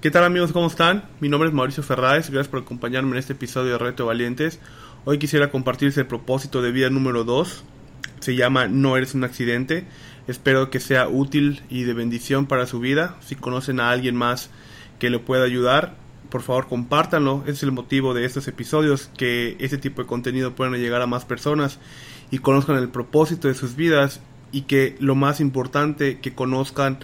¿Qué tal amigos? ¿Cómo están? Mi nombre es Mauricio Ferráez, gracias por acompañarme en este episodio de Reto Valientes. Hoy quisiera compartirse el propósito de vida número 2. Se llama No eres un accidente. Espero que sea útil y de bendición para su vida. Si conocen a alguien más que le pueda ayudar, por favor compártanlo. Ese es el motivo de estos episodios, que este tipo de contenido pueda llegar a más personas y conozcan el propósito de sus vidas y que lo más importante, que conozcan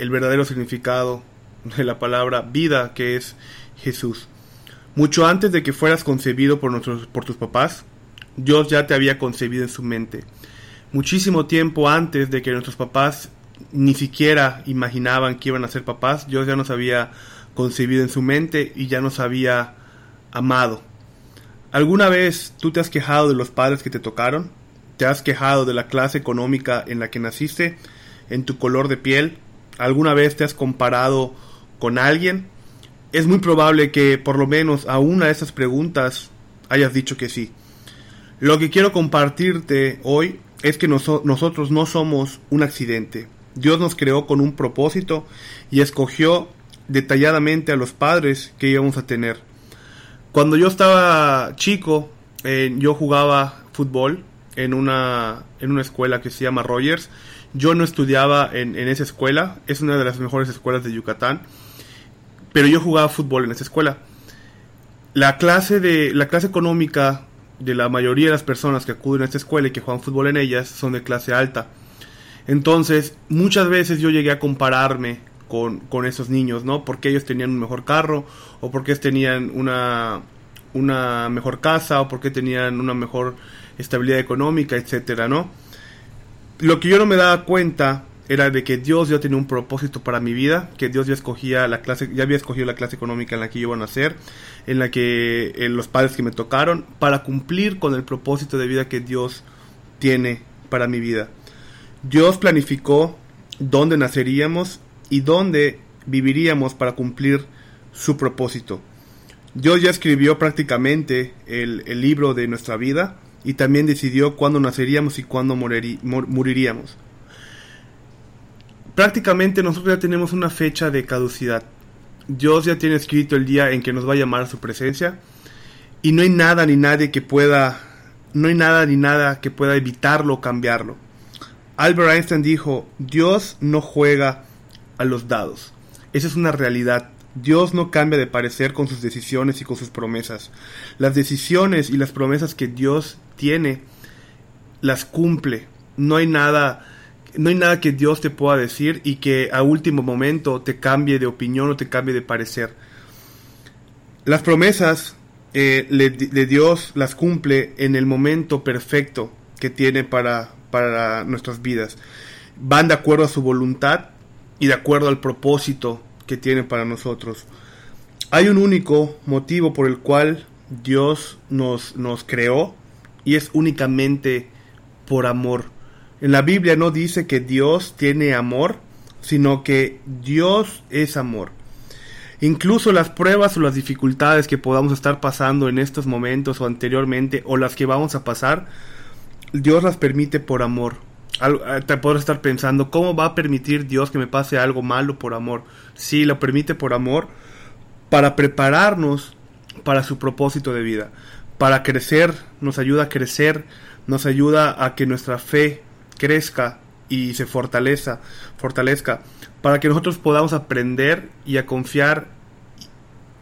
el verdadero significado de la palabra vida que es Jesús. Mucho antes de que fueras concebido por, nuestros, por tus papás, Dios ya te había concebido en su mente. Muchísimo tiempo antes de que nuestros papás ni siquiera imaginaban que iban a ser papás, Dios ya nos había concebido en su mente y ya nos había amado. ¿Alguna vez tú te has quejado de los padres que te tocaron? ¿Te has quejado de la clase económica en la que naciste? ¿En tu color de piel? ¿Alguna vez te has comparado con alguien, es muy probable que por lo menos a una de esas preguntas hayas dicho que sí. Lo que quiero compartirte hoy es que nosotros no somos un accidente. Dios nos creó con un propósito y escogió detalladamente a los padres que íbamos a tener. Cuando yo estaba chico, eh, yo jugaba fútbol en una, en una escuela que se llama Rogers. Yo no estudiaba en, en esa escuela, es una de las mejores escuelas de Yucatán pero yo jugaba fútbol en esa escuela. La clase de la clase económica de la mayoría de las personas que acuden a esta escuela y que juegan fútbol en ellas son de clase alta. Entonces, muchas veces yo llegué a compararme con, con esos niños, ¿no? Porque ellos tenían un mejor carro, o porque tenían una, una mejor casa, o porque tenían una mejor estabilidad económica, etcétera, ¿no? Lo que yo no me daba cuenta era de que Dios ya tenía un propósito para mi vida, que Dios ya escogía la clase, ya había escogido la clase económica en la que yo iba a nacer, en la que en los padres que me tocaron, para cumplir con el propósito de vida que Dios tiene para mi vida. Dios planificó dónde naceríamos y dónde viviríamos para cumplir su propósito. Dios ya escribió prácticamente el, el libro de nuestra vida y también decidió cuándo naceríamos y cuándo moriríamos prácticamente nosotros ya tenemos una fecha de caducidad. Dios ya tiene escrito el día en que nos va a llamar a su presencia y no hay nada ni nadie que pueda no hay nada ni nada que pueda evitarlo o cambiarlo. Albert Einstein dijo, Dios no juega a los dados. Esa es una realidad. Dios no cambia de parecer con sus decisiones y con sus promesas. Las decisiones y las promesas que Dios tiene las cumple. No hay nada no hay nada que Dios te pueda decir y que a último momento te cambie de opinión o te cambie de parecer. Las promesas eh, de Dios las cumple en el momento perfecto que tiene para, para nuestras vidas. Van de acuerdo a su voluntad y de acuerdo al propósito que tiene para nosotros. Hay un único motivo por el cual Dios nos, nos creó y es únicamente por amor. En la Biblia no dice que Dios tiene amor, sino que Dios es amor. Incluso las pruebas o las dificultades que podamos estar pasando en estos momentos o anteriormente o las que vamos a pasar, Dios las permite por amor. Eh, te puedo estar pensando, ¿cómo va a permitir Dios que me pase algo malo por amor? Sí, lo permite por amor para prepararnos para su propósito de vida, para crecer, nos ayuda a crecer, nos ayuda a que nuestra fe crezca y se fortaleza, fortalezca, para que nosotros podamos aprender y a confiar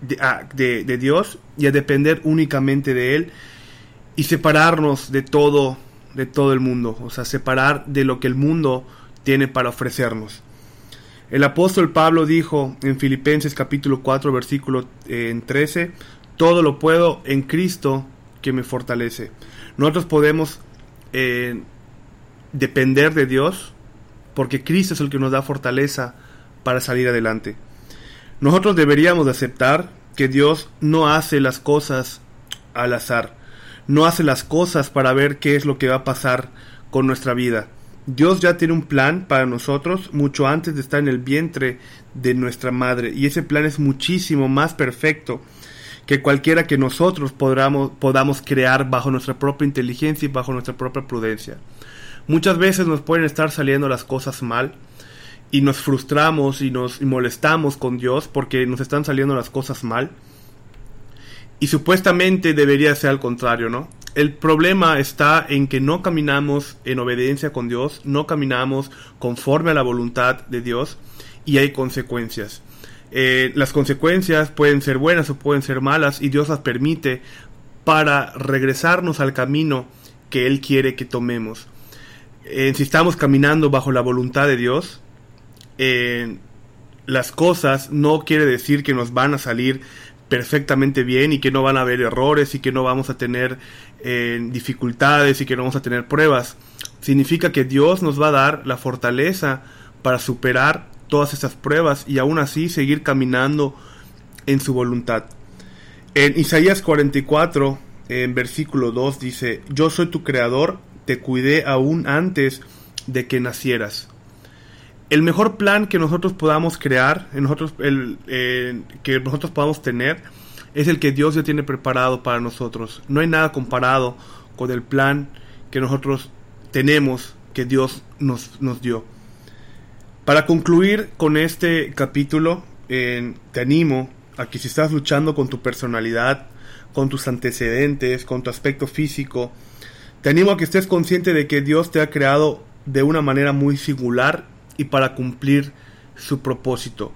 de, Dios y a depender únicamente de Él y separarnos de todo, de todo el mundo, o sea, separar de lo que el mundo tiene para ofrecernos. El apóstol Pablo dijo en Filipenses capítulo 4 versículo eh, 13, todo lo puedo en Cristo que me fortalece. Nosotros podemos eh, depender de Dios, porque Cristo es el que nos da fortaleza para salir adelante. Nosotros deberíamos aceptar que Dios no hace las cosas al azar, no hace las cosas para ver qué es lo que va a pasar con nuestra vida. Dios ya tiene un plan para nosotros mucho antes de estar en el vientre de nuestra madre y ese plan es muchísimo más perfecto que cualquiera que nosotros podamos, podamos crear bajo nuestra propia inteligencia y bajo nuestra propia prudencia. Muchas veces nos pueden estar saliendo las cosas mal y nos frustramos y nos molestamos con Dios porque nos están saliendo las cosas mal. Y supuestamente debería ser al contrario, ¿no? El problema está en que no caminamos en obediencia con Dios, no caminamos conforme a la voluntad de Dios y hay consecuencias. Eh, las consecuencias pueden ser buenas o pueden ser malas y Dios las permite para regresarnos al camino que Él quiere que tomemos. Eh, si estamos caminando bajo la voluntad de Dios, eh, las cosas no quiere decir que nos van a salir perfectamente bien y que no van a haber errores y que no vamos a tener eh, dificultades y que no vamos a tener pruebas. Significa que Dios nos va a dar la fortaleza para superar todas esas pruebas y aún así seguir caminando en su voluntad. En Isaías 44, en versículo 2 dice, Yo soy tu creador, te cuidé aún antes de que nacieras el mejor plan que nosotros podamos crear, nosotros, el, que nosotros podamos tener, es el que Dios ya tiene preparado para nosotros. No hay nada comparado con el plan que nosotros tenemos, que Dios nos, nos dio. Para concluir con este capítulo, te animo a que si estás luchando con tu personalidad, con tus antecedentes, con tu aspecto físico, te animo a que estés consciente de que Dios te ha creado de una manera muy singular y para cumplir su propósito.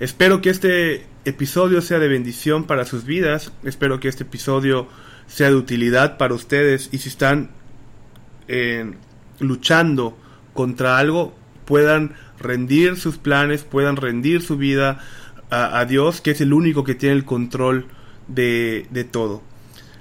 Espero que este episodio sea de bendición para sus vidas, espero que este episodio sea de utilidad para ustedes y si están eh, luchando contra algo puedan rendir sus planes, puedan rendir su vida a, Dios, que es el único que tiene el control de, de todo.